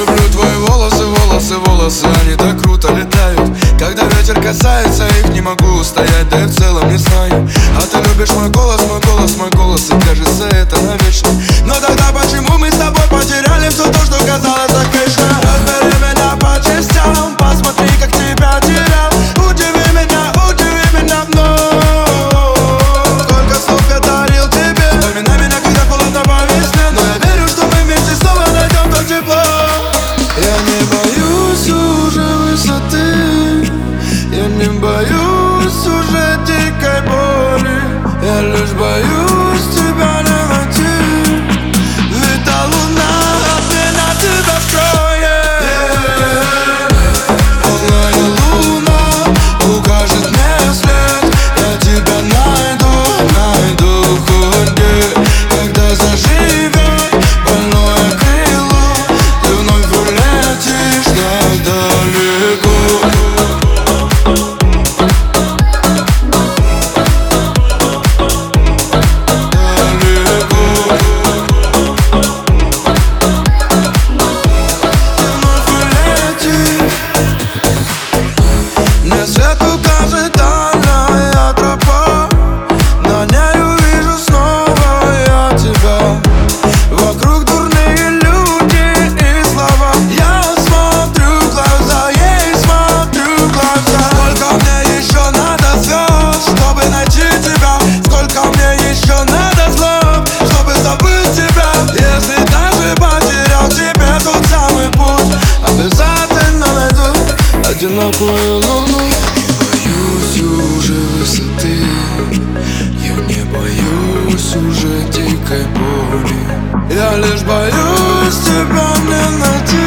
люблю твои волосы, волосы, волосы Они так круто летают. Когда ветер касается их, не могу устоять Да мне свет укажет дальняя тропа. На ней увижу снова я тебя. Вокруг дурные люди и слова. Я смотрю в глаза, ей смотрю в глаза. Сколько мне еще надо звезд, чтобы найти тебя? Сколько мне еще надо слов, чтобы забыть тебя? Если даже потерял тебе тот самый путь. Обязательно найду одинокую луну уже дикой боли. Я лишь боюсь тебя не найти